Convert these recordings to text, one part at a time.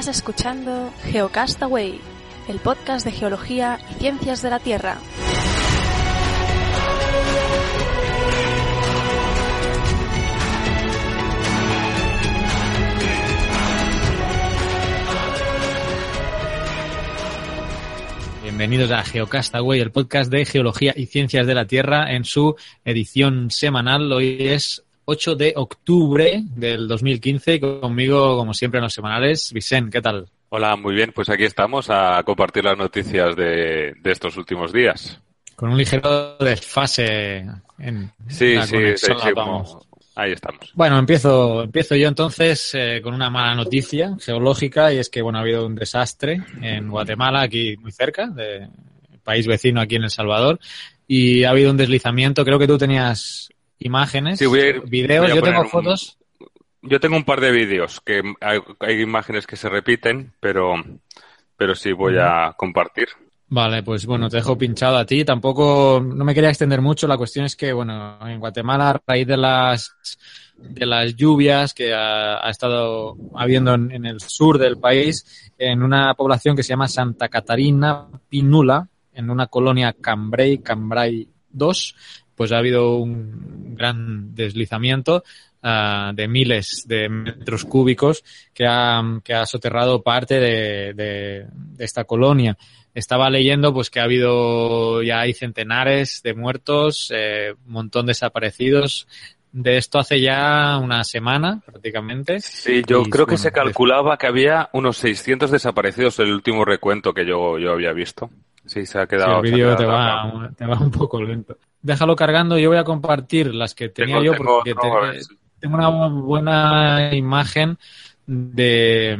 Estás escuchando Geocastaway, el podcast de geología y ciencias de la Tierra. Bienvenidos a Geocastaway, el podcast de geología y ciencias de la Tierra en su edición semanal. Hoy es 8 de octubre del 2015 y conmigo, como siempre en los semanales, Vicente, ¿qué tal? Hola, muy bien. Pues aquí estamos a compartir las noticias de, de estos últimos días. Con un ligero desfase en Sí, la sí, conexión, sí, sí, como- ahí estamos. Bueno, empiezo, empiezo yo entonces eh, con una mala noticia geológica y es que bueno ha habido un desastre en Guatemala, aquí muy cerca, de país vecino aquí en El Salvador, y ha habido un deslizamiento. Creo que tú tenías imágenes, Sí, voy a ir- videos, voy a yo tengo un- fotos. Yo tengo un par de vídeos que hay, hay imágenes que se repiten, pero, pero sí voy a compartir. Vale, pues bueno, te dejo pinchado a ti. Tampoco, no me quería extender mucho. La cuestión es que, bueno, en Guatemala, a raíz de las, de las lluvias que ha, ha estado habiendo en, en el sur del país, en una población que se llama Santa Catarina Pinula, en una colonia Cambrai, Cambrai 2, pues ha habido un gran deslizamiento ah, de miles de metros cúbicos que ha, que ha soterrado parte de, de- de esta colonia. Estaba leyendo pues que ha habido ya hay centenares de muertos, eh, un montón de desaparecidos. De esto hace ya una semana prácticamente. Sí, yo Y, creo que bueno, se calculaba que había unos 600 desaparecidos en el último recuento que yo, yo había visto. Sí, se ha Sí, quedado. el vídeo te va, te va un poco lento. Déjalo cargando, yo voy a compartir las que tenía Tengo- yo tengo porque otro, te- a ver si- tengo una buena imagen de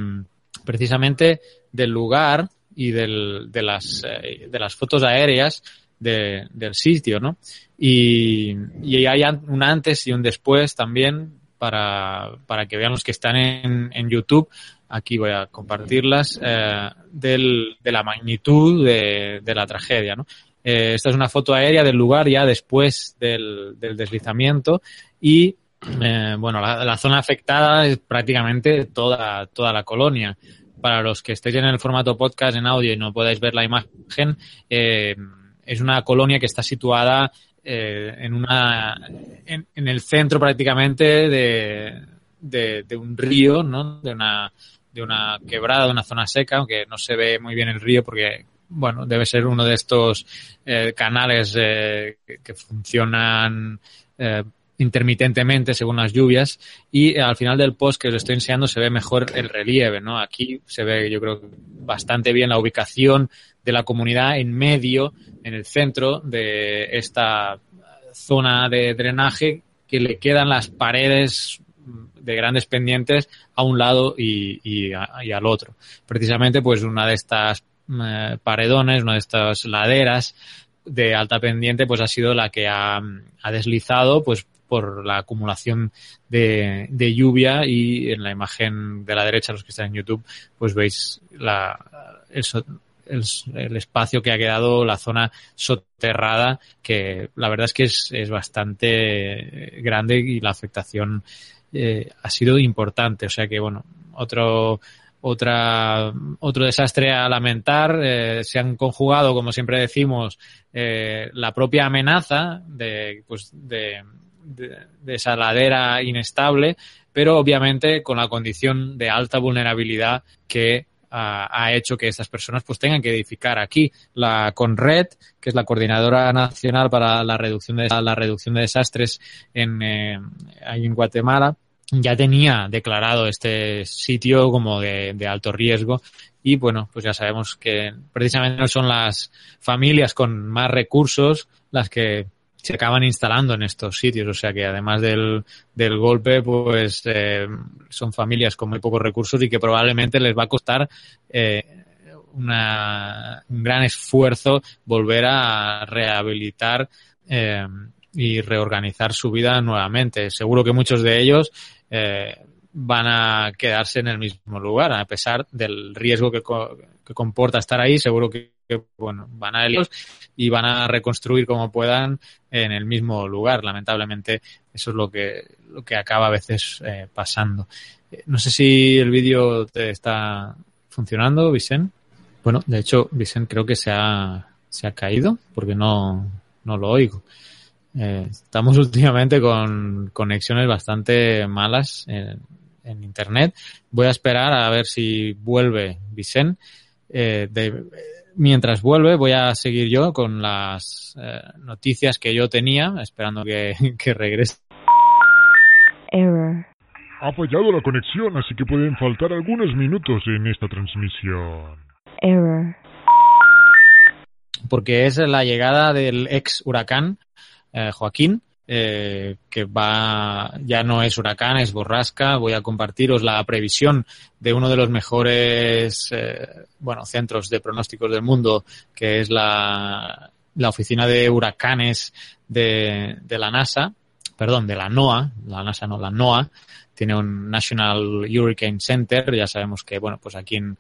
precisamente del lugar y del, de, las, eh, de las fotos aéreas de- del sitio, ¿no? Y, y hay un antes y un después también para, para que vean los que están en, en YouTube. Aquí voy a compartirlas eh, del, de la magnitud de, de la tragedia, ¿no? Eh, esta es una foto aérea del lugar ya después del, del deslizamiento y eh, bueno, la, zona afectada es prácticamente toda, toda la colonia. Para los que estéis en el formato podcast en audio y no podáis ver la imagen, eh, es una colonia que está situada en una en, en el centro prácticamente de, de, de un río, ¿no? De una de una quebrada, de una zona seca, aunque no se ve muy bien el río porque bueno, debe ser uno de estos eh, canales eh, que, funcionan eh, intermitentemente según las lluvias y al final del post que os estoy enseñando se ve mejor el relieve, ¿no? Aquí se ve yo creo bastante bien la ubicación de la comunidad en medio, en el centro de esta zona de drenaje que le quedan las paredes de grandes pendientes a un lado y, y, a- y al otro. Precisamente pues una de estas eh, paredones, una de estas laderas de alta pendiente pues ha sido la que ha, ha deslizado pues por la acumulación de, de lluvia y en la imagen de la derecha, los que están en YouTube, pues veis la, el, el, el espacio que ha quedado, la zona soterrada, que la verdad es que es, es bastante grande y la afectación eh, ha sido importante. O sea que, bueno, otro, otra, otro desastre a lamentar. Eh, se han conjugado, como siempre decimos, eh, la propia amenaza de, pues, de, de, de esa ladera inestable, pero obviamente con la condición de alta vulnerabilidad que ha, hecho que estas personas pues tengan que edificar aquí. La CONRED, que es la Coordinadora Nacional para la Reducción de, la reducción de Desastres en, eh, en Guatemala, ya tenía declarado este sitio como de, de alto riesgo y bueno, pues ya sabemos que precisamente no son las familias con más recursos las que se acaban instalando en estos sitios, o sea que además del, del golpe, pues eh, son familias con muy pocos recursos y que probablemente les va a costar eh, una, un gran esfuerzo volver a rehabilitar eh, y reorganizar su vida nuevamente. Seguro que muchos de ellos eh, van a quedarse en el mismo lugar, a pesar del riesgo que, co que comporta estar ahí, seguro que, que, bueno, van a ellos y van a reconstruir como puedan en el mismo lugar. Lamentablemente, eso es lo que, lo que acaba a veces eh, pasando. Eh, No sé si el vídeo te está funcionando, Vicent. Bueno, de hecho, Vicent creo que se ha, se ha caído porque no, no lo oigo. Eh, estamos últimamente con conexiones bastante malas en, Internet. Voy a esperar a ver si vuelve Vicent. De- mientras vuelve, voy a seguir yo con las eh, noticias que yo tenía, esperando que, que regrese. Error. Ha fallado la conexión, así que pueden faltar algunos minutos en esta transmisión. Error. porque es la llegada del ex huracán eh, Joaquín, eh, que va, ya no es huracán, es borrasca. Voy a compartiros la previsión de uno de los mejores, eh, bueno, centros de pronósticos del mundo, que es la, la oficina de huracanes de, de la NASA, perdón, de la NOAA, la NASA no, la NOAA, tiene un National Hurricane Center, ya sabemos que, bueno, pues aquí en,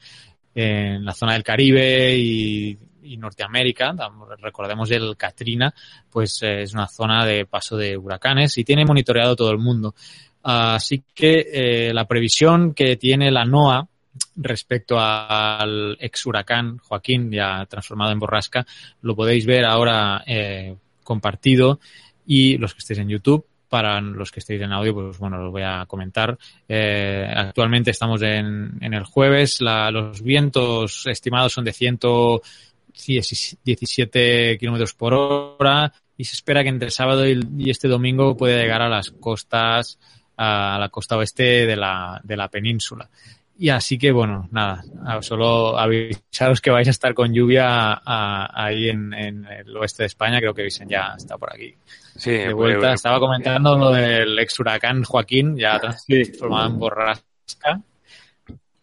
en la zona del Caribe y, y Norteamérica, recordemos el Katrina, pues eh, es una zona de paso de huracanes y tiene monitoreado todo el mundo. Así que eh, la previsión que tiene la NOAA respecto al ex huracán Joaquín, ya transformado en borrasca, lo podéis ver ahora eh, compartido y los que estéis en YouTube. Para los que estéis en audio, pues bueno, los voy a comentar. Eh, actualmente estamos en, en el jueves. La- los vientos estimados son de 117 kilómetros por hora y se espera que entre el sábado y, este domingo pueda llegar a las costas, a la costa oeste de la, de la península. Y así que, bueno, nada, solo avisaros que vais a estar con lluvia a- ahí en, en el oeste de España. Creo que Vicen ya está por aquí Sí, de vuelta. eh, Estaba comentando lo del ex huracán Joaquín, ya transformado en borrasca,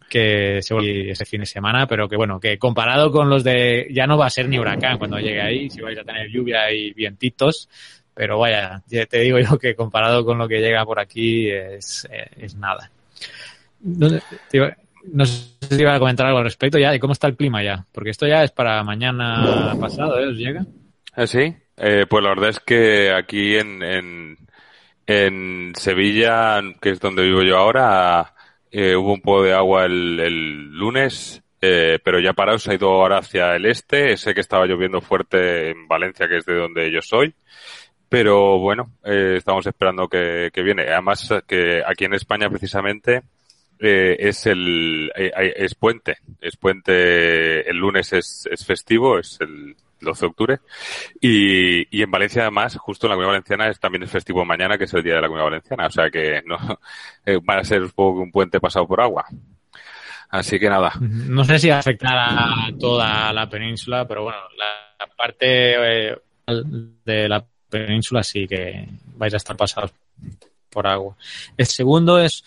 que se volvió ese fin de semana, pero que bueno, que comparado con los de, ya no va a ser ni huracán cuando llegue ahí, si vais a tener lluvia y vientitos, pero vaya, ya te digo yo que comparado con lo que llega por aquí es, eh, es nada. No, sé, si iba a comentar algo al respecto ya de cómo está el clima ya, porque esto ya es para mañana pasado, ¿eh? ¿Os llega? ¿Ah, sí? Eh, pues la verdad es que aquí en, en Sevilla, que es donde vivo yo ahora, eh, hubo un poco de agua el, el lunes, eh, pero ya parado se ha ido ahora hacia el este. Sé que estaba lloviendo fuerte en Valencia, que es de donde yo soy. Pero bueno, eh, estamos esperando que, que viene. Además, que aquí en España precisamente eh, es el eh, es puente. Es puente. El lunes es, es festivo, es el 12 de octubre. Y, y en Valencia además, justo en la Comunidad Valenciana, es también es festivo mañana, que es el día de la Comunidad Valenciana. O sea que no eh, a ser un poco un puente pasado por agua. Así que nada. No sé si afectará a toda la península, pero bueno, la parte eh, de la península sí que vais a estar pasados por agua. El segundo es,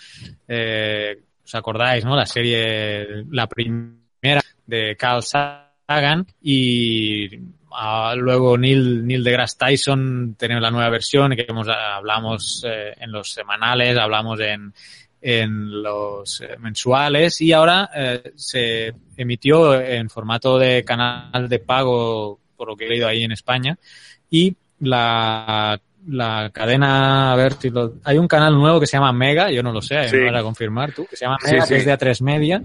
eh, ¿os acordáis, no? La serie, la primera de Carl Sagan y ah, luego Neil, Neil deGrasse Tyson tenemos la nueva versión que hemos, hablamos eh, en los semanales, hablamos en, en los eh, mensuales y ahora eh, se emitió en formato de canal de pago, por lo que he leído ahí en España, y la, la cadena, a ver si lo, hay un canal nuevo que se llama Mega, yo no lo sé, Sí. me vas a confirmar tú, que se llama Sí, Mega, sí. que es de A3 Media,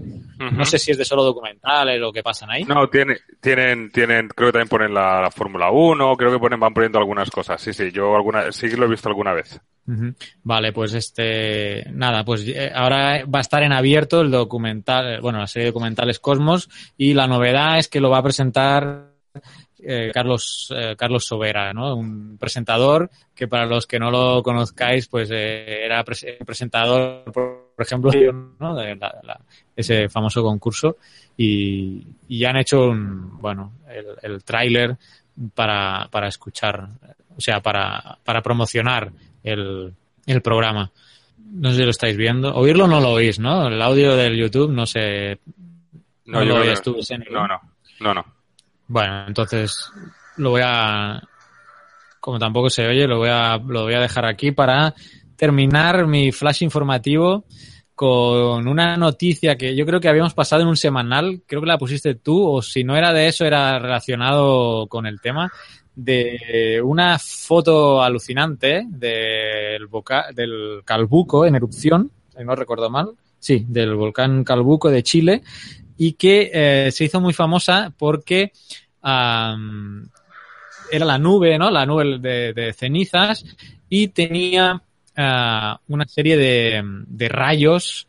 no sé si es de solo documentales o qué pasan ahí. No, tiene, tienen, tienen, creo que también ponen la, la Fórmula 1, creo que ponen, van poniendo algunas cosas. Sí, sí, yo alguna, sí que lo he visto alguna vez. Vale, pues este, nada, pues eh, ahora va a estar en abierto el documental, bueno, la serie de documentales Cosmos y la novedad es que lo va a presentar eh, Carlos eh, Carlos Sobera, ¿no? Un presentador que para los que no lo conozcáis, pues eh, era pres- presentador, por, por ejemplo, ¿no? de la- la- ese famoso concurso y, han hecho un, bueno, el, el tráiler para, para escuchar, o sea, para, para promocionar el, el programa. No sé si lo estáis viendo. Oírlo no lo oís, ¿no? El audio del YouTube no sé. No, lo oías tú, No, no, no, no. Bueno, entonces lo voy a. Como tampoco se oye, lo voy a, lo voy a dejar aquí para terminar mi flash informativo con una noticia que yo creo que habíamos pasado en un semanal, creo que la pusiste tú, o si no era de eso, era relacionado con el tema, de una foto alucinante del, boca, del Calbuco en erupción, si no recuerdo mal, sí, del volcán Calbuco de Chile y que eh, se hizo muy famosa porque era la nube, ¿no? La nube de, cenizas y tenía ah, una serie de, de rayos,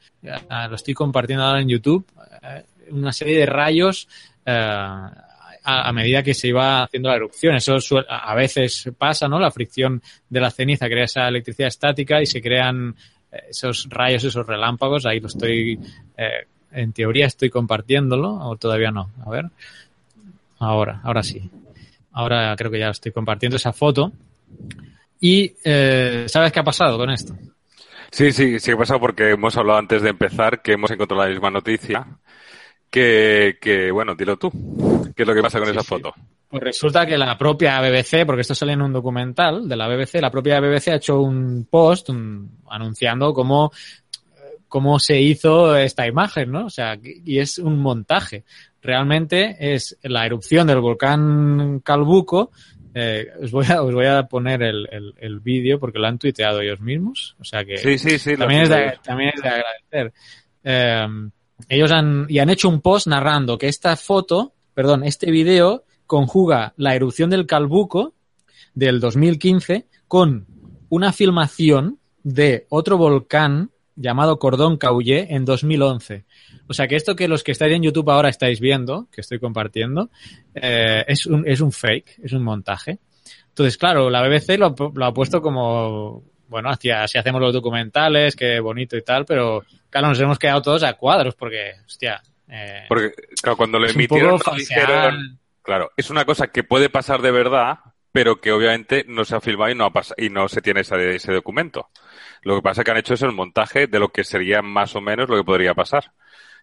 ah, lo estoy compartiendo ahora en YouTube, eh, una serie de rayos ah, a, medida que se iba haciendo la erupción. Eso a veces pasa, ¿no? La fricción de la ceniza crea esa electricidad estática y se crean eh, esos rayos, esos relámpagos. Ahí lo estoy, eh, en teoría estoy compartiéndolo, o todavía no. A ver. Ahora, ahora sí. Ahora creo que ya estoy compartiendo esa foto. Y, eh, ¿sabes qué ha pasado con esto? Sí, sí, sí que pasa porque hemos hablado antes de empezar que hemos encontrado la misma noticia. Que, que bueno, dilo tú. ¿Qué es lo que pasa con Sí, esa sí. foto? Pues resulta que la propia BBC, porque esto sale en un documental de la BBC, la propia BBC ha hecho un post un- anunciando cómo, cómo se hizo esta imagen, ¿no? O sea, y es un montaje. Realmente es la erupción del volcán Calbuco. Eh, os, voy a, os voy a poner el, el, el vídeo porque lo han tuiteado ellos mismos. O sea que Sí, sí, sí. lo también, es de, también es de agradecer. Eh, ellos han, y han hecho un post narrando que esta foto, perdón, este video conjuga la erupción del Calbuco del 2015 con una filmación de otro volcán llamado Cordón Caullé en 2011. O sea que esto que los que estáis en YouTube ahora estáis viendo, que estoy compartiendo, eh, es, un, es un fake, es un montaje. Entonces, claro, la BBC lo, lo ha puesto como, bueno, hacia, si hacemos los documentales, qué bonito y tal, pero claro, nos hemos quedado todos a cuadros porque, hostia, eh, Porque claro, cuando lo emitieron dijeron, claro, es una cosa que puede pasar de verdad, pero que obviamente no se ha filmado y no ha y no se tiene ese, ese documento. Lo que pasa es que han hecho es el montaje de lo que sería más o menos lo que podría pasar.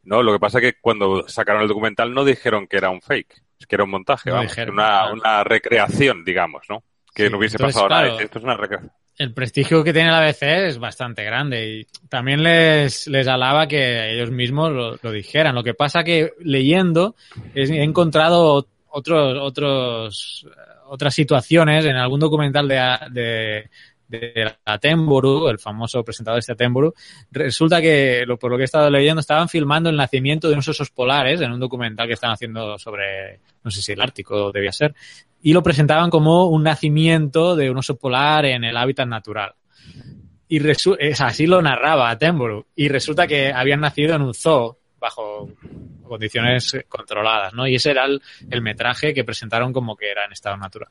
No, lo que pasa es que cuando sacaron el documental no dijeron que era un fake, es que era un montaje, No vamos, dijeron, una, claro. una recreación, digamos, ¿no? Que Sí, no hubiese entonces, pasado nada. Esto es una recreación. el prestigio que tiene la BBC es bastante grande y también les, les alaba que ellos mismos lo, lo dijeran. Lo que pasa que leyendo he encontrado otros, otros, otras situaciones en algún documental de, de, de Attenborough, el famoso presentador de este Attenborough, resulta que, por lo que he estado leyendo, estaban filmando el nacimiento de unos osos polares en un documental que están haciendo sobre, no sé si el Ártico debía ser, y lo presentaban como un nacimiento de un oso polar en el hábitat natural. Y resu- es así lo narraba Attenborough. Y resulta que habían nacido en un zoo bajo condiciones controladas, ¿no? Y ese era el, el metraje que presentaron como que era en estado natural.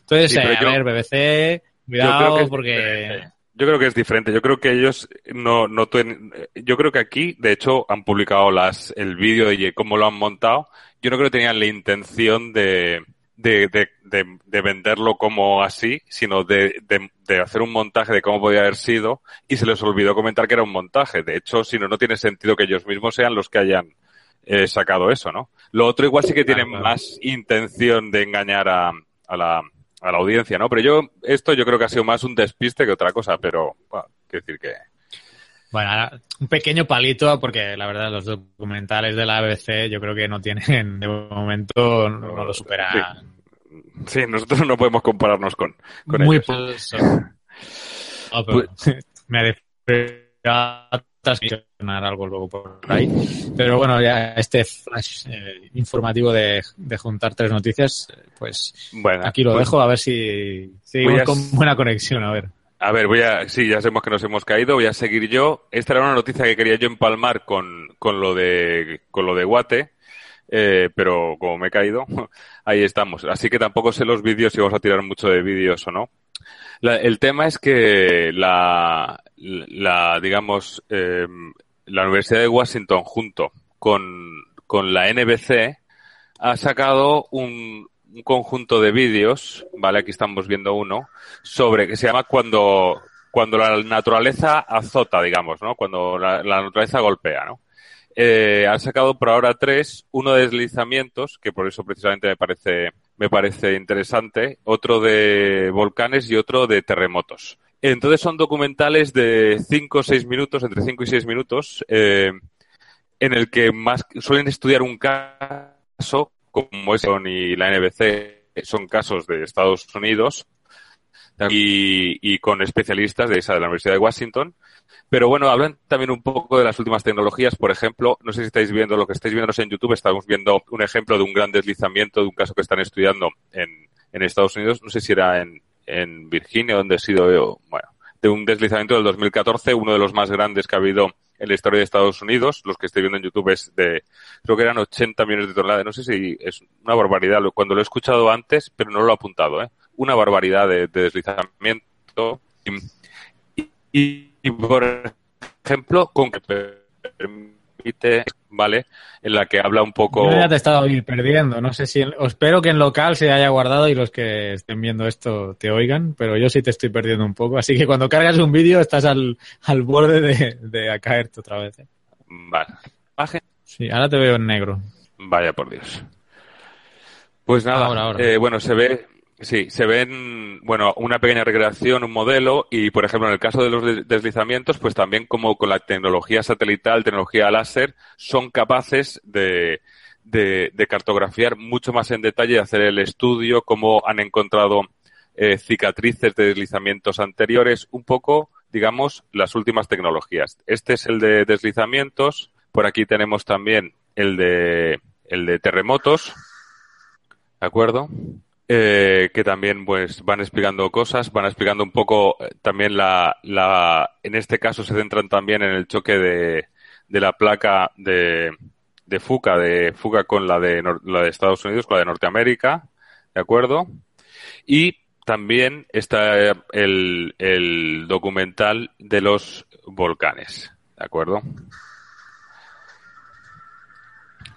Entonces, Sí, eh, yo- a ver, BBC, cuidado que es porque... diferente. Yo creo que es diferente. Yo creo que ellos no, no tuen- yo creo que aquí, de hecho, han publicado las, el vídeo de cómo lo han montado. Yo no creo que tenían la intención de, de, de, de, de venderlo como así, sino de, de, de hacer un montaje de cómo podía haber sido y se les olvidó comentar que era un montaje. De hecho, si no, no tiene sentido que ellos mismos sean los que hayan eh, sacado eso, ¿no? Lo otro igual sí que tienen más intención de engañar a, a la, a la audiencia, ¿no? Pero yo, esto yo creo que ha sido más un despiste que otra cosa, pero, bueno, quiero decir que... Bueno, ahora, un pequeño palito, porque la verdad los documentales de la BBC yo creo que no tienen, de momento no, no lo superan. Sí, nosotros no podemos compararnos con, con Muy ellos. No, pero me ha transmisionar algo luego por ahí. Pero bueno, ya este flash eh, informativo de, de juntar tres noticias, eh, pues Bueno, aquí lo pues, dejo a ver si seguimos a- con buena conexión. A ver. A ver, voy a, sí, ya sabemos que nos hemos caído, voy a seguir yo. Esta era una noticia que quería yo empalmar con, con lo de, con lo de Guate, eh, pero como me he caído, ahí estamos. Así que tampoco sé los vídeos si vamos a tirar mucho de vídeos o no. La- el tema es que la, la digamos, eh, la Universidad de Washington junto con, con la NBC ha sacado un, un conjunto de vídeos, ¿vale? Aquí estamos viendo uno, sobre, que se llama cuando, cuando la naturaleza azota, digamos, ¿no? Cuando la, la naturaleza golpea, ¿no? Eh, han sacado por ahora tres, uno de deslizamientos, que por eso precisamente me parece, me parece interesante, otro de volcanes y otro de terremotos. Entonces son documentales de cinco o seis minutos, entre cinco y seis minutos, eh, en el que más suelen estudiar un caso, como es y la NBC, son casos de Estados Unidos, y, y con especialistas de esa de la Universidad de Washington. Pero bueno, hablan también un poco de las últimas tecnologías. Por ejemplo, no sé si estáis viendo lo que estáis viendo en YouTube, estamos viendo un ejemplo de un gran deslizamiento de un caso que están estudiando en, en Estados Unidos. No sé si era en, en Virginia, donde he sido. Bueno, de un deslizamiento del 2014, uno de los más grandes que ha habido en la historia de Estados Unidos. Los que estoy viendo en YouTube es de, creo que eran 80 millones de toneladas. No sé si es una barbaridad. Cuando lo he escuchado antes, pero no lo he apuntado, ¿eh? Una barbaridad de, de deslizamiento. Y, y, y, por ejemplo, con que permite, ¿vale? En la que habla un poco. Yo ya te he estado perdiendo. No sé si. En, espero que en local se haya guardado y los que estén viendo esto te oigan, pero yo sí te estoy perdiendo un poco. Así que cuando cargas un vídeo estás al, al borde de, de a caerte otra vez. ¿eh? Vale. ¿Imagen? Sí, ahora te veo en negro. Vaya por Dios. Pues nada, Ahora, ahora. eh, bueno, se ve, sí, se ven, bueno, una pequeña recreación, un modelo, y por ejemplo, en el caso de los de- deslizamientos, pues también como con la tecnología satelital, tecnología láser, son capaces de, de, cartografiar mucho más en detalle, hacer el estudio, cómo han encontrado eh, cicatrices de deslizamientos anteriores, un poco, digamos, las últimas tecnologías. Este es el de deslizamientos, por aquí tenemos también el de, el de terremotos, ¿de acuerdo? Eh, que también pues van explicando cosas, van explicando un poco eh, también la, la, en este caso se centran también en el choque de, de la placa de, de Fuca, de Fuca con la de, la de Estados Unidos, con la de Norteamérica, ¿de acuerdo? Y también está eh, el, el documental de los volcanes, ¿de acuerdo?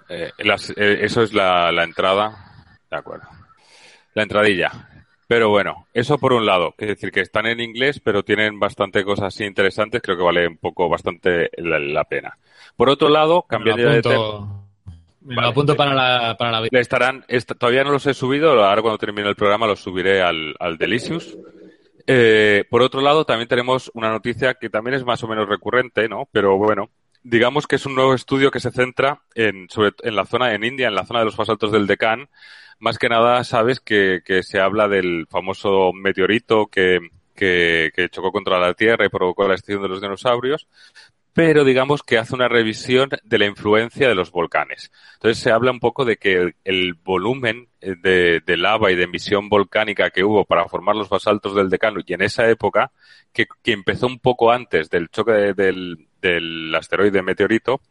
Eh, las- eh, eso es la, la entrada, de acuerdo. La entradilla. Pero bueno, eso por un lado, es decir, que están en inglés, pero tienen bastante cosas así interesantes, creo que vale un poco bastante la, la pena. Por otro lado, cambiando de tema, me lo Vale. apunto para la, para la estarán, est- todavía no los he subido, ahora cuando termine el programa los subiré al, al Delicious. Eh, por otro lado, también tenemos una noticia que también es más o menos recurrente, ¿no? Pero bueno, digamos que es un nuevo estudio que se centra en, sobre, en la zona, en India, en la zona de los basaltos del Deccan. Más que nada, sabes que, que se habla del famoso meteorito que, que, que chocó contra la Tierra y provocó la extinción de los dinosaurios pero digamos que hace una revisión de la influencia de los volcanes. Entonces se habla un poco de que el, volumen eh, de, de lava y de emisión volcánica que hubo para formar los basaltos del decano y en esa época, que, que empezó un poco antes del choque de- del, del asteroide meteorito,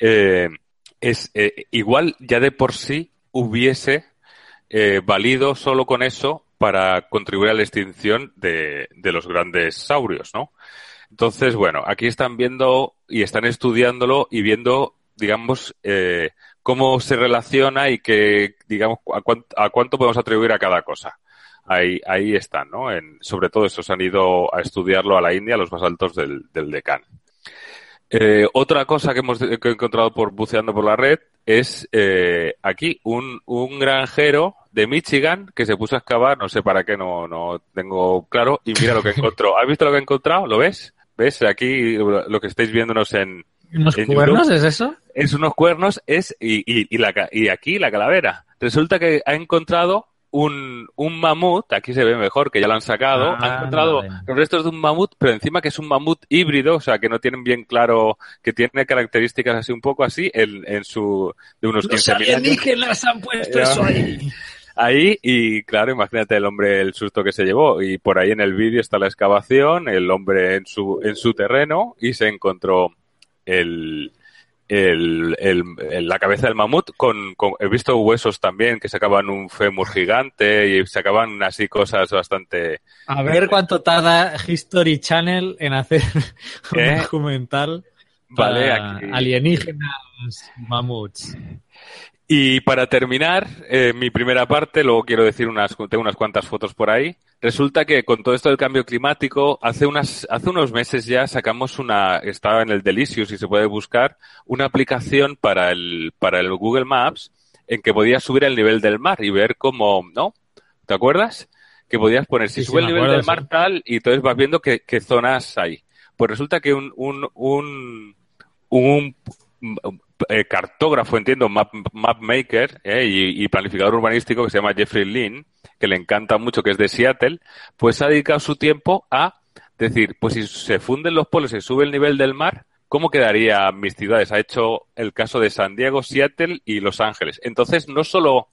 eh, es eh, igual ya de por sí hubiese eh, valido solo con eso para contribuir a la extinción de, de los grandes saurios, ¿no? Entonces, bueno, aquí están viendo y están estudiándolo y viendo, digamos, eh, cómo se relaciona y que, digamos, a, cuán- a cuánto podemos atribuir a cada cosa. Ahí, ahí están, ¿no? En, sobre todo eso, se han ido a estudiarlo a la India, los basaltos del, del Deccan. Eh, otra cosa que hemos que he encontrado por buceando por la red es eh, aquí un, un granjero de Michigan que se puso a excavar, no sé para qué, no, no tengo claro, y mira lo que encontró. ¿Has visto lo que ha encontrado? ¿Lo ves? ¿Ves? Aquí lo que estáis viéndonos en, ¿Unos en cuernos YouTube. es eso? es unos cuernos es y, y, y, la, ca- y aquí la calavera. Resulta que ha encontrado un, un mamut, aquí se ve mejor que ya lo han sacado, Ah, ha encontrado vale. los restos de un mamut, pero encima que es un mamut híbrido, o sea, que no tienen bien claro, que tiene características así un poco así en, en su, de unos 15.000 años. han puesto eso ahí. Ahí, y claro, imagínate el hombre el susto que se llevó. Y por ahí en el vídeo está la excavación, el hombre en su, en su terreno, y se encontró el, el, el- el- la cabeza del mamut con, con- he visto huesos también que sacaban un fémur gigante y sacaban así cosas bastante A ver cuánto tarda History Channel en hacer un ¿Eh? documental vale para aquí. alienígenas mamuts. Y para terminar, eh, mi primera parte, luego quiero decir unas, tengo unas cuantas fotos por ahí. Resulta que con todo esto del cambio climático, hace unas, hace unos meses ya sacamos una, estaba en el Delicious y se puede buscar, una aplicación para el, para el Google Maps en que podías subir el nivel del mar y ver cómo, ¿no? ¿Te acuerdas? Que podías poner, si Sí, sí, sube el nivel acuerdo, del mar sí. tal, y entonces vas viendo qué, qué zonas hay. Pues resulta que un, un, un, un eh, cartógrafo, entiendo, map, maker eh, y, planificador urbanístico que se llama Jeffrey Lynn, que le encanta mucho, que es de Seattle, pues ha dedicado su tiempo a decir, pues si se funden los polos y sube el nivel del mar, ¿cómo quedaría mis ciudades? Ha hecho el caso de San Diego, Seattle y Los Ángeles. Entonces, no solo,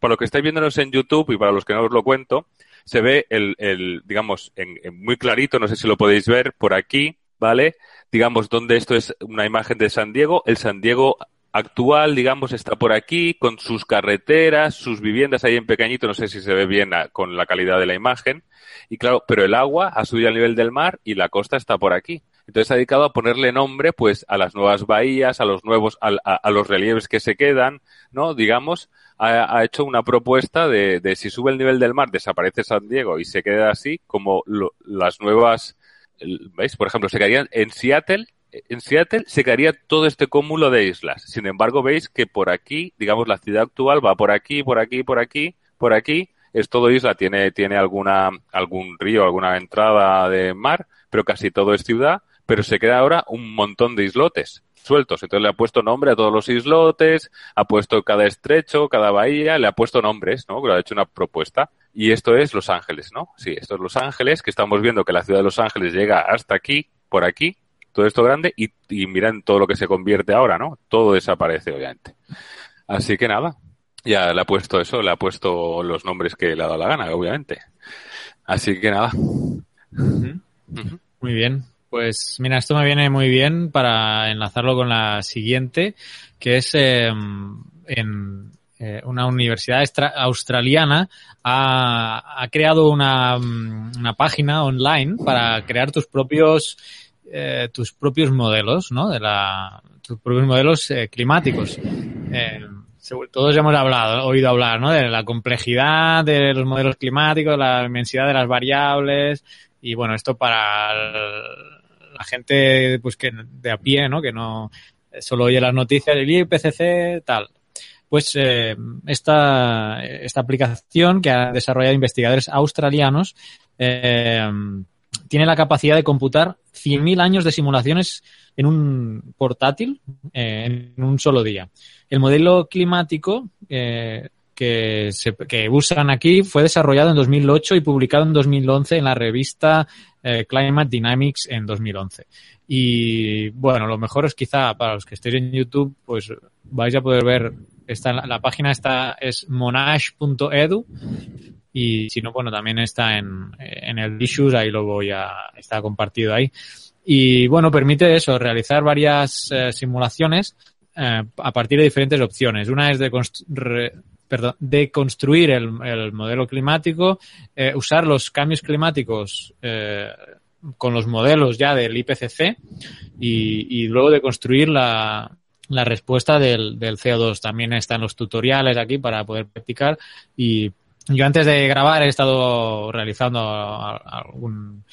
por lo que estáis viéndonos en YouTube y para los que no os lo cuento, se ve el, el digamos, en, muy clarito, no sé si lo podéis ver por aquí, ¿vale? Digamos, donde esto es una imagen de San Diego, el San Diego actual, digamos, está por aquí, con sus carreteras, sus viviendas ahí en pequeñito, no sé si se ve bien con la calidad de la imagen. Y claro, pero el agua ha subido al nivel del mar y la costa está por aquí. Entonces ha dedicado a ponerle nombre, pues, a las nuevas bahías, a los nuevos, a, a los relieves que se quedan, ¿no? Digamos, ha, hecho una propuesta de, de, si sube el nivel del mar, desaparece San Diego y se queda así, como las nuevas, ¿veis? Por ejemplo, se quedarían en Seattle, en Seattle se quedaría todo este cúmulo de islas. Sin embargo, veis que por aquí, digamos, la ciudad actual va por aquí, por aquí, por aquí, por aquí. Es todo isla, tiene, tiene alguna, algún río, alguna entrada de mar, pero casi todo es ciudad. Pero se queda ahora un montón de islotes sueltos. Entonces le ha puesto nombre a todos los islotes, ha puesto cada estrecho, cada bahía, le ha puesto nombres, ¿no? Le ha hecho una propuesta. Y esto es Los Ángeles, ¿no? Sí, esto es Los Ángeles, que estamos viendo que la ciudad de Los Ángeles llega hasta aquí, por aquí, todo esto grande, y, y miren todo lo que se convierte ahora, ¿no? Todo desaparece, obviamente. Así que nada, ya le ha puesto eso, le ha puesto los nombres que le ha dado la gana, obviamente. Así que nada. Muy bien. Pues mira, esto me viene muy bien para enlazarlo con la siguiente, que es em, en eh, una universidad australiana ha, creado una, una, página online para crear tus propios eh, tus propios modelos, ¿no? De la tus propios modelos eh, climáticos. todos hemos hablado, oído hablar, ¿no? De la complejidad de los modelos climáticos, la inmensidad de las variables y bueno, esto para la gente pues que de a pie, ¿no? Que no solo oye las noticias del IPCC, tal. Pues eh, esta, esta aplicación que ha desarrollado investigadores australianos eh, tiene la capacidad de computar 100.000 años de simulaciones en un portátil eh, en un solo día. El modelo climático que, usan aquí fue desarrollado en 2008 y publicado en 2011 en la revista Climate Dynamics en 2011. Y bueno, lo mejor es quizá para los que estéis en YouTube, pues vais a poder ver, esta, la página está es monash.edu y si no, bueno, también está en, en el issues, ahí lo voy a, está compartido ahí. Y bueno, permite eso, realizar varias eh, simulaciones eh, a partir de diferentes opciones. Una es de de construir el, el modelo climático, eh, usar los cambios climáticos con los modelos ya del IPCC y, y luego de construir la, la respuesta del, del, CO2. También están los tutoriales aquí para poder practicar y yo antes de grabar he estado realizando algún,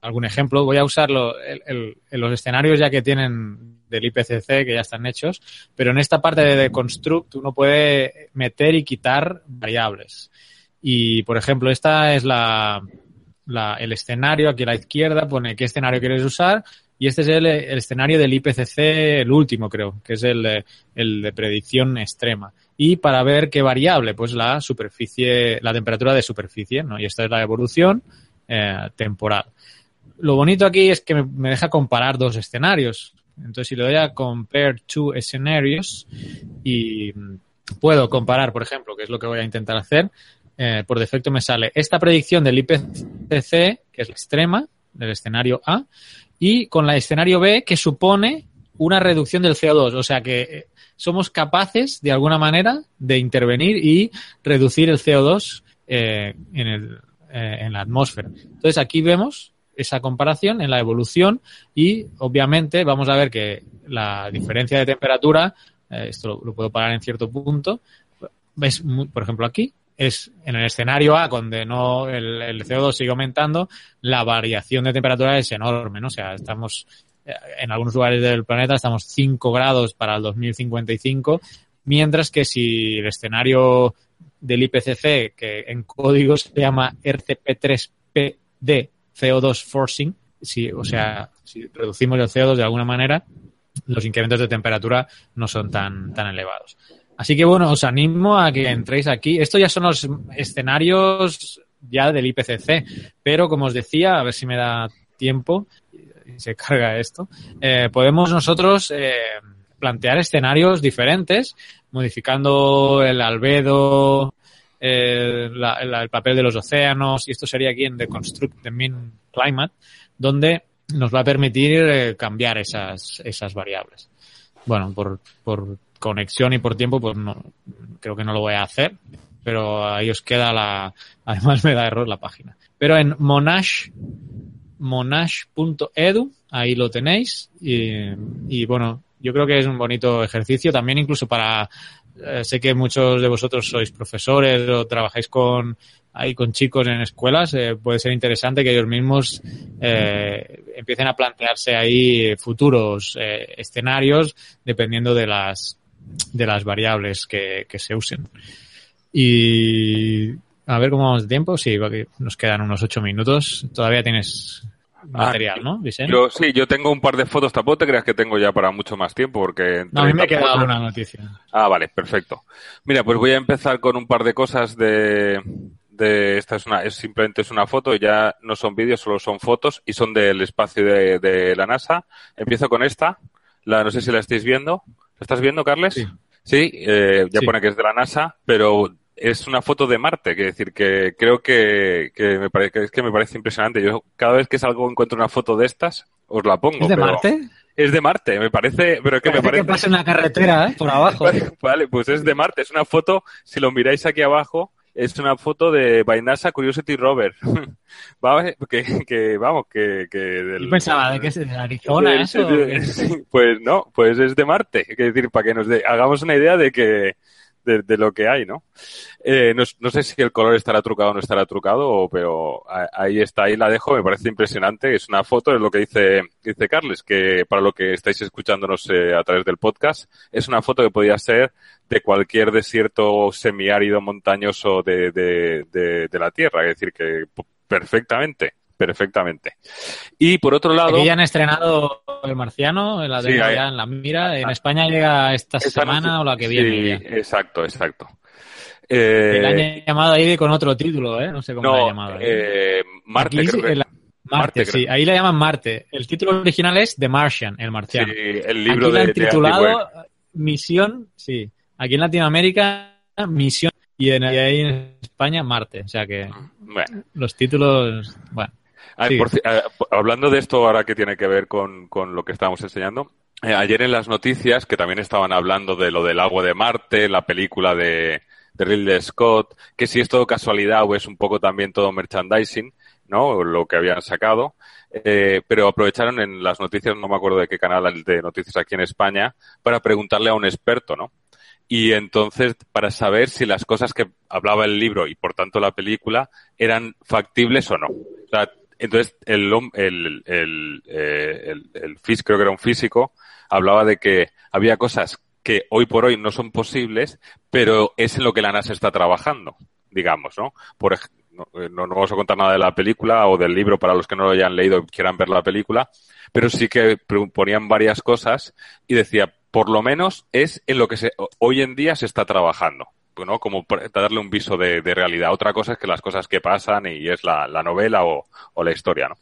algún ejemplo. Voy a usarlo en los escenarios ya que tienen del IPCC que ya están hechos, pero en esta parte de construct uno puede meter y quitar variables. Y, por ejemplo, esta es la, la, el escenario, aquí a la izquierda pone qué escenario quieres usar y este es el, escenario del IPCC, el último creo, que es el el de predicción extrema. Y para ver qué variable, pues la superficie, la temperatura de superficie, ¿no? Y esta es la evolución eh, temporal. Lo bonito aquí es que me deja comparar dos escenarios. Entonces, si le doy a compare two scenarios y puedo comparar, por ejemplo, que es lo que voy a intentar hacer, eh, por defecto me sale esta predicción del IPCC, que es la extrema, del escenario A, y con la escenario B, que supone una reducción del CO2. O sea que eh, somos capaces, de alguna manera, de intervenir y reducir el CO2 eh, en, el, eh, en la atmósfera. Entonces, aquí vemos esa comparación en la evolución y obviamente vamos a ver que la diferencia de temperatura, eh, esto lo, puedo parar en cierto punto, ves, por ejemplo aquí, es en el escenario A, donde no el, CO2 sigue aumentando, la variación de temperatura es enorme, ¿no? Sea, estamos eh, en algunos lugares del planeta estamos 5 grados para el 2055, mientras que si el escenario del IPCC, que en código se llama RCP3PD, CO2 forcing, si, o sea, si reducimos el CO2 de alguna manera, los incrementos de temperatura no son tan, tan elevados. Así que bueno, os animo a que entréis aquí. Esto ya son los escenarios ya del IPCC, pero como os decía, a ver si me da tiempo y se carga esto, eh, podemos nosotros eh, plantear escenarios diferentes, modificando el albedo, eh, el papel de los océanos, y esto sería aquí en The Construct the Mean Climate, donde nos va a permitir cambiar esas, esas variables. Bueno, por, por conexión y por tiempo, pues no, creo que no lo voy a hacer, pero ahí os queda la, además me da error la página. Pero en Monash, monash.edu, ahí lo tenéis, y, y bueno, yo creo que es un bonito ejercicio también incluso para, eh, sé que muchos de vosotros sois profesores o trabajáis con, ahí con chicos en escuelas, eh, puede ser interesante que ellos mismos eh, empiecen a plantearse ahí futuros eh, escenarios dependiendo de las de las variables que, que se usen. Y a ver cómo vamos de tiempo. Sí, nos quedan unos ocho minutos. Todavía tienes material, ¿no, Vicente? Yo, sí, yo tengo un par de fotos, tampoco te creas que tengo ya para mucho más tiempo, porque... No, a mí me 30 queda fotos- una noticia. Ah, vale, perfecto. Mira, pues voy a empezar con un par de cosas de, de esta es una, es simplemente es una foto, ya no son vídeos, solo son fotos y son del espacio de, de la NASA. Empiezo con esta, la, no sé si la estáis viendo. ¿La estás viendo, Carles? Sí. Sí, eh, ya Sí. pone que es de la NASA, pero es una foto de Marte, que decir que creo que, que me parece, que es que me parece impresionante. Yo cada vez que salgo encuentro una foto de estas, os la pongo. ¿Es de pero- Marte? Es de Marte, me parece, pero es que me Parece que pasa en la carretera, ¿eh? Por abajo. Vale, pues es de Marte. Es una foto, si lo miráis aquí abajo, es una foto de by NASA Curiosity Rover. Vamos, que, que, vamos, que, que del, Yo pensaba de que es de Arizona, eso. de- sí, pues no, pues es de Marte. Es decir, para que nos hagamos una idea de que de, de lo que hay, ¿no? Eh, no, no sé si el color estará trucado o no estará trucado, pero ahí está, ahí la dejo, me parece impresionante. Es una foto, es lo que dice, dice Carles, que para lo que estáis escuchándonos eh, a través del podcast, es una foto que podría ser de cualquier desierto semiárido montañoso de, de, de, de la Tierra, es decir, que perfectamente, perfectamente. Y por otro lado... Aquí ya han estrenado El Marciano, la Sí, ya en la mira. En España llega esta Esta semana o la que sí, viene ya. exacto, exacto. Eh, la han llamado ahí con otro título, ¿eh? No sé cómo la han no, llamado. ahí. eh, Marte, Aquí creo sí, que- el- Marte, Marte, sí, ahí le llaman Marte. El título original es The Martian, el sí, marciano. el libro Aquí la han titulado. Misión, sí. Aquí en Latinoamérica, Misión, y, en, y ahí en España, Marte. O sea que Bueno, los títulos, bueno. Ah, Sí. por ah, hablando de esto ahora que tiene que ver con, con lo que estábamos enseñando, eh, ayer en las noticias que también estaban hablando de lo del agua de Marte, la película de, de Ridley Scott, que si es todo casualidad o es un poco también todo merchandising, ¿no? Lo que habían sacado. Eh, pero aprovecharon en las noticias, no me acuerdo de qué canal de noticias aquí en España, para preguntarle a un experto, ¿no? Y entonces, para saber si las cosas que hablaba el libro y por tanto la película eran factibles o no. O sea, entonces el, el, el, eh, el, el creo que era un físico, hablaba de que había cosas que hoy por hoy no son posibles, pero es en lo que la NASA está trabajando, digamos, ¿no? Por no, eh, no, no vamos a contar nada de la película o del libro para los que no lo hayan leído y quieran ver la película, pero sí que ponían varias cosas y decía, por lo menos es en lo que se, hoy en día se está trabajando. ¿No? Como para darle un viso de, de realidad. Otra cosa es que las cosas que pasan y es la, la novela o, o la historia, ¿no?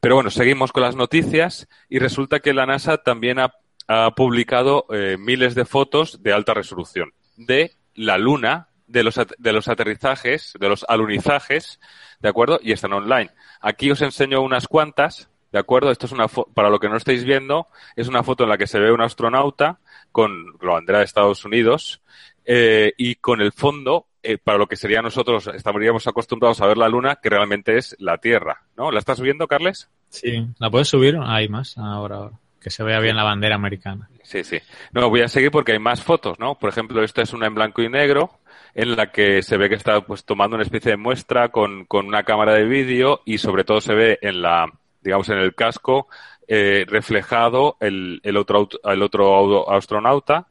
Pero bueno, seguimos con las noticias y resulta que la NASA también ha, ha publicado eh, miles de fotos de alta resolución de la Luna, de los, de los aterrizajes, de los alunizajes, ¿de acuerdo? Y están online. Aquí os enseño unas cuantas, ¿de acuerdo? Esto es una para lo que no estáis viendo, es una foto en la que se ve un astronauta con la bandera de Estados Unidos eh, y con el fondo, eh, para lo que sería nosotros, estaríamos acostumbrados a ver la Luna, que realmente es la Tierra, ¿no? ¿La estás viendo, Carles? Sí, ¿la puedes subir? Hay más, ahora, ahora. Que se vea bien la bandera americana. Sí, sí. No, voy a seguir porque hay más fotos, ¿no? Por ejemplo, esta es una en blanco y negro en la que se ve que está pues tomando una especie de muestra con, con una cámara de vídeo y sobre todo se ve en la, digamos, en el casco eh, reflejado el, el otro, el otro au- astronauta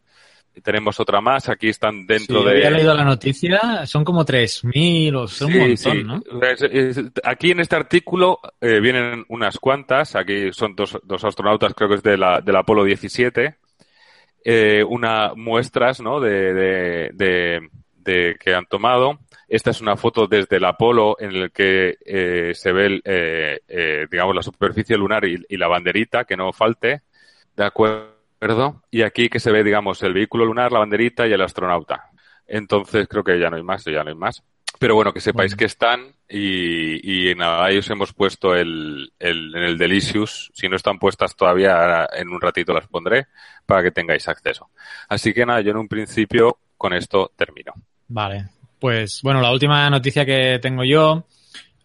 tenemos otra más, aquí están dentro Sí, de... había leído la noticia, son como 3.000 o son un montón, sí. ¿no? Es- es- aquí en este artículo eh, vienen unas cuantas. Aquí son dos, dos astronautas, creo que es de la, del Apolo 17. Eh, una muestras, ¿no? De, de, de- de que han tomado. Esta es una foto desde el Apolo en el que eh, se ve, el, eh, eh, digamos, la superficie lunar y, y la banderita, que no falte. De acuerdo. Y aquí que se ve, digamos, el vehículo lunar, la banderita y el astronauta. Entonces creo que ya no hay más, ya no hay más. Pero bueno, que sepáis Bueno. que están y, y nada, ahí os hemos puesto el, el, en el Delicious. Si no están puestas todavía, en un ratito las pondré para que tengáis acceso. Así que nada, yo en un principio con esto termino. Vale. Pues bueno, la última noticia que tengo yo,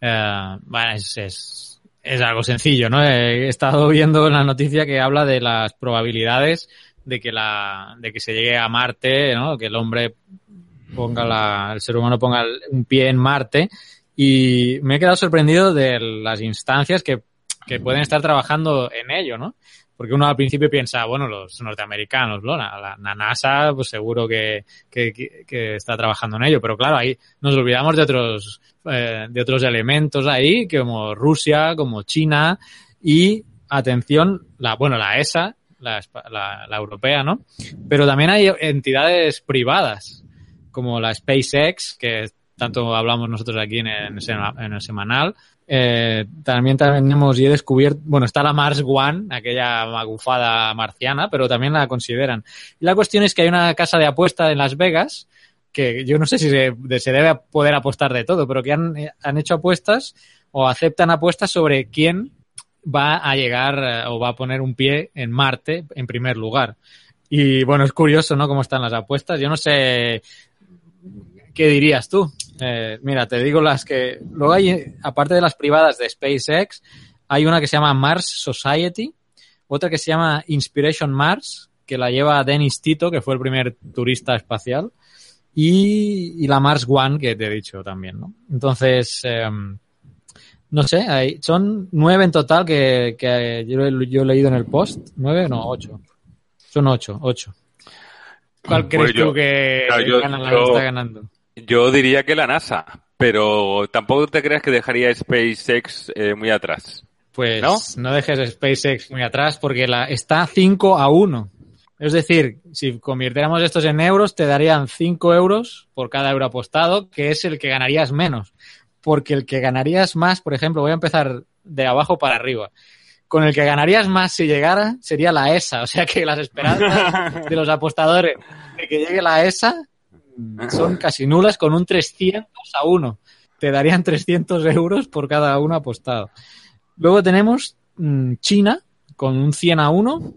eh, bueno, es, es, es algo sencillo, ¿no? He estado viendo la noticia que habla de las probabilidades de que la, de que se llegue a Marte, ¿no? Que el hombre ponga la, el ser humano ponga un pie en Marte y me he quedado sorprendido de las instancias que, que pueden estar trabajando en ello, ¿no? Porque uno al principio piensa, bueno, los norteamericanos, ¿no? La, NASA, pues seguro que, que, está trabajando en ello, pero claro, ahí nos olvidamos de otros, eh, de otros elementos ahí, como Rusia, como China y, atención, la, bueno, la ESA, la, la, europea, ¿no? Pero también hay entidades privadas, como la SpaceX, que tanto hablamos nosotros aquí en en el semanal. Eh, también tenemos y he descubierto, bueno, está la Mars One, aquella magufada marciana, pero también la consideran. Y la cuestión es que hay una casa de apuesta en Las Vegas, que yo no sé si se, se debe poder apostar de todo, pero que han, eh, han hecho apuestas o aceptan apuestas sobre quién va a llegar eh, o va a poner un pie en Marte en primer lugar. Y bueno, es curioso, ¿no? Cómo están las apuestas. Yo no sé qué dirías tú. Eh, mira, te digo las que. Luego hay, aparte de las privadas de SpaceX, hay una que se llama Mars Society, otra que se llama Inspiration Mars, que la lleva Dennis Tito, que fue el primer turista espacial, y, y la Mars One, que te he dicho también, ¿no? Entonces, em, no sé, hay, son nueve en total que, que yo, he- yo he leído en el post. ¿Nueve? No, ocho. Son ocho, ocho. ¿Cuál Pues crees yo- tú que claro, yo- gana la yo- que está ganando? Yo diría que la NASA, pero tampoco te creas que dejaría SpaceX eh, muy atrás. Pues ¿No? ¿No? dejes SpaceX muy atrás porque la está 5 a 1. Es decir, si convirtiéramos estos en euros, te darían 5 euros por cada euro apostado, que es el que ganarías menos. Porque el que ganarías más, por ejemplo, voy a empezar de abajo para arriba. Con el que ganarías más si llegara sería la ESA. O sea que las esperanzas de los apostadores de que llegue la ESA son casi nulas con un 300 a 1. Te darían 300 euros por cada uno apostado. Luego tenemos mm, China con un 100 a 1.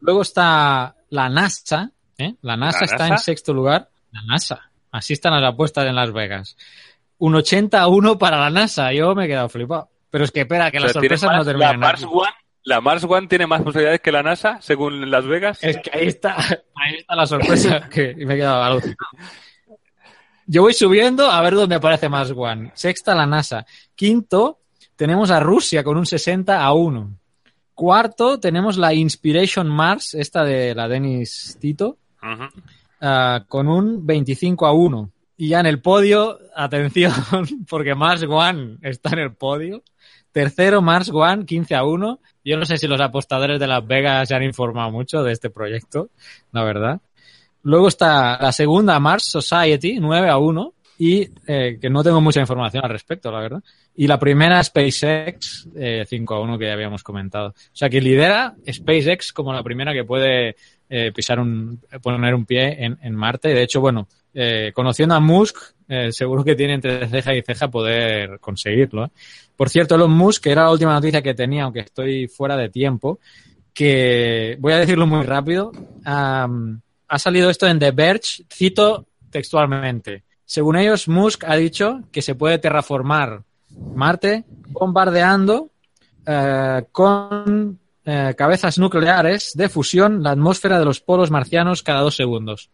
Luego está la NASA. ¿eh? La NASA ¿La está NASA? en sexto lugar. La NASA. Así están las apuestas en Las Vegas. Un 80 a 1 para la NASA. Yo me he quedado flipado. Pero es que espera, que O las sea, tiene sorpresas no la terminan. One, la Mars One tiene más posibilidades que la NASA, según Las Vegas. Es que ahí está, ahí está la sorpresa que me he quedado alucinado. Yo voy subiendo a ver dónde aparece más One. Sexta la NASA. Quinto tenemos a Rusia con un 60 a 1. Cuarto tenemos la Inspiration Mars, esta de la Denis Tito, ah, con un 25 a 1. Y ya en el podio, atención, porque Mars One está en el podio. Tercero, Mars One, 15 a 1. Yo no sé si los apostadores de Las Vegas se han informado mucho de este proyecto, la verdad. Luego está la segunda, Mars Society, 9 a 1. Y eh, que no tengo mucha información al respecto, la verdad. Y la primera, SpaceX, eh, 5 a 1, que ya habíamos comentado. O sea, que lidera SpaceX como la primera que puede eh, pisar un, poner un pie en, en Marte. De hecho, bueno, eh, conociendo a Musk, eh, seguro que tiene entre ceja y ceja poder conseguirlo. Por cierto, Elon Musk, que era la última noticia que tenía, aunque estoy fuera de tiempo, que voy a decirlo muy rápido. ha salido esto en The Verge, cito textualmente. Según ellos, Musk ha dicho que se puede terraformar Marte bombardeando eh, con eh, cabezas nucleares de fusión la atmósfera de los polos marcianos cada dos segundos.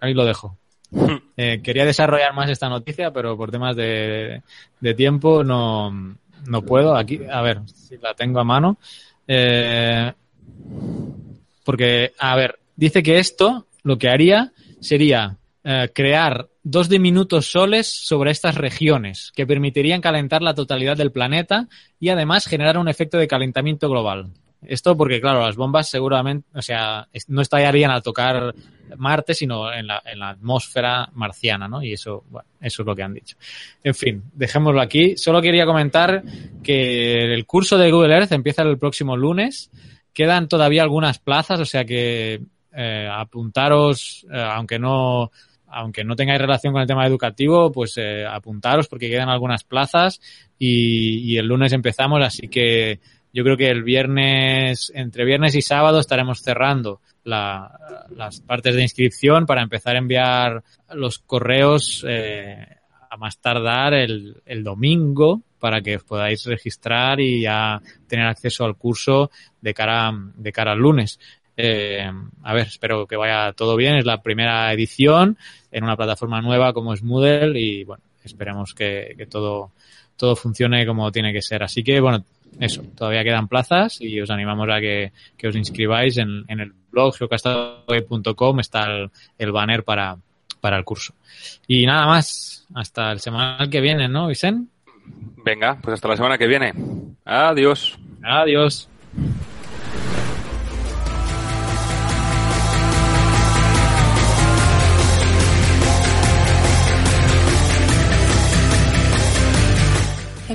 Ahí lo dejo. Eh, quería desarrollar más esta noticia, pero por temas de, tiempo no, no puedo. Aquí, a ver, si la tengo a mano. Eh, porque, a ver, dice que esto lo que haría sería eh, crear dos diminutos soles sobre estas regiones que permitirían calentar la totalidad del planeta y además generar un efecto de calentamiento global. Esto porque, claro, las bombas seguramente, o sea, no estallarían al tocar Marte, sino en la, en la atmósfera marciana, ¿no? Y eso, bueno, eso es lo que han dicho. En fin, dejémoslo aquí. Solo quería comentar que el curso de Google Earth empieza el próximo lunes. Quedan todavía algunas plazas, o sea que eh, apuntaros, eh, aunque no aunque no tengáis relación con el tema educativo, pues eh, apuntaros porque quedan algunas plazas y, y, el lunes empezamos, así que yo creo que el viernes, entre viernes y sábado estaremos cerrando la, las partes de inscripción para empezar a enviar los correos eh, a más tardar el, el domingo para que os podáis registrar y ya tener acceso al curso de cara, de cara al lunes. Eh, a ver, espero que vaya todo bien. Es la primera edición en una plataforma nueva como es Moodle y bueno, esperemos que, que todo, todo funcione como tiene que ser. Así que bueno, eso, todavía quedan plazas y os animamos a que, que os inscribáis en, en el blog geocastaway.com está el, el banner para, para el curso. Y nada más, hasta el semana que viene, ¿no, Vicente? Venga, pues hasta la semana que viene. Adiós. Adiós.